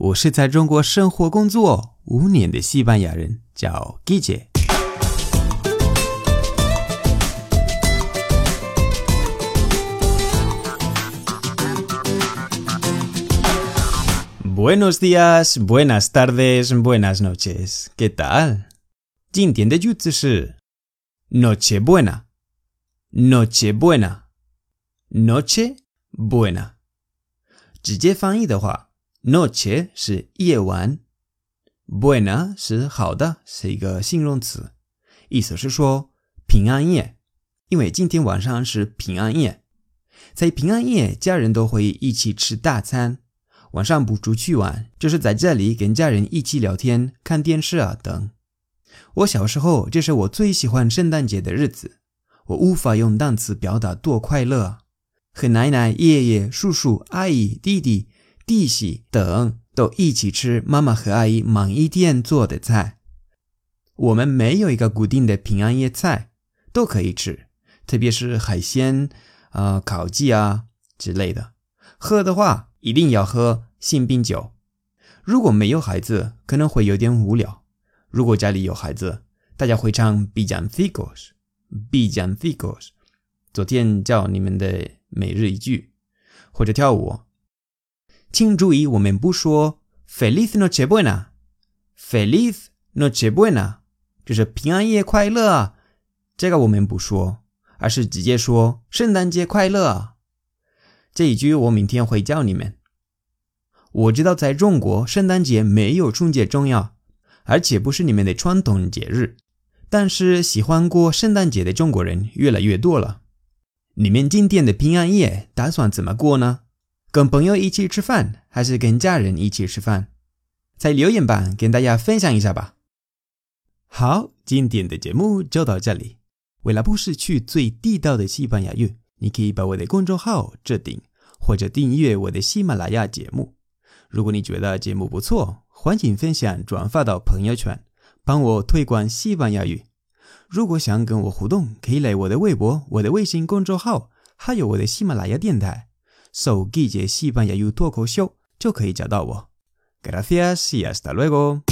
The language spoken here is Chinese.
我是在中国生活工作五年的西班牙人，叫 Guille。Buenos días, buenas tardes, buenas noches. ¿Qué tal? 今天的句子是 Nochebuena, Nochebuena, Noche buena。直接翻译的话 ，noche 是夜晚，buena 是好的，是一个形容词，意思是说平安夜。因为今天晚上是平安夜，在平安夜，家人都会一起吃大餐。晚上不出去玩，就是在这里跟家人一起聊天、看电视啊等。我小时候，这是我最喜欢圣诞节的日子，我无法用单词表达多快乐。和奶奶、爷爷、叔叔、阿姨、弟弟、弟媳等都一起吃妈妈和阿姨忙一店做的菜。我们没有一个固定的平安夜菜，都可以吃，特别是海鲜啊、烤鸡啊之类的。喝的话，一定要喝新冰酒。如果没有孩子，可能会有点无聊。如果家里有孩子，大家会唱 b i j a n f i c o s b i j a n f i c o s 昨天教你们的每日一句，或者跳舞。请注意，我们不说 “Feliz Nochebuena”，“Feliz Nochebuena” 就是平安夜快乐，这个我们不说，而是直接说“圣诞节快乐”。这一句我明天会教你们。我知道在中国，圣诞节没有春节重要，而且不是你们的传统节日，但是喜欢过圣诞节的中国人越来越多了。你们今天的平安夜打算怎么过呢？跟朋友一起吃饭，还是跟家人一起吃饭？在留言板跟大家分享一下吧。好，今天的节目就到这里。为了不失去最地道的西班牙语，你可以把我的公众号置顶，或者订阅我的喜马拉雅节目。如果你觉得节目不错，欢迎分享转发到朋友圈，帮我推广西班牙语。如果想跟我互动，可以来我的微博、我的微信公众号，还有我的喜马拉雅电台，搜“季节西班牙语脱口秀”就可以找到我。Gracias y hasta luego。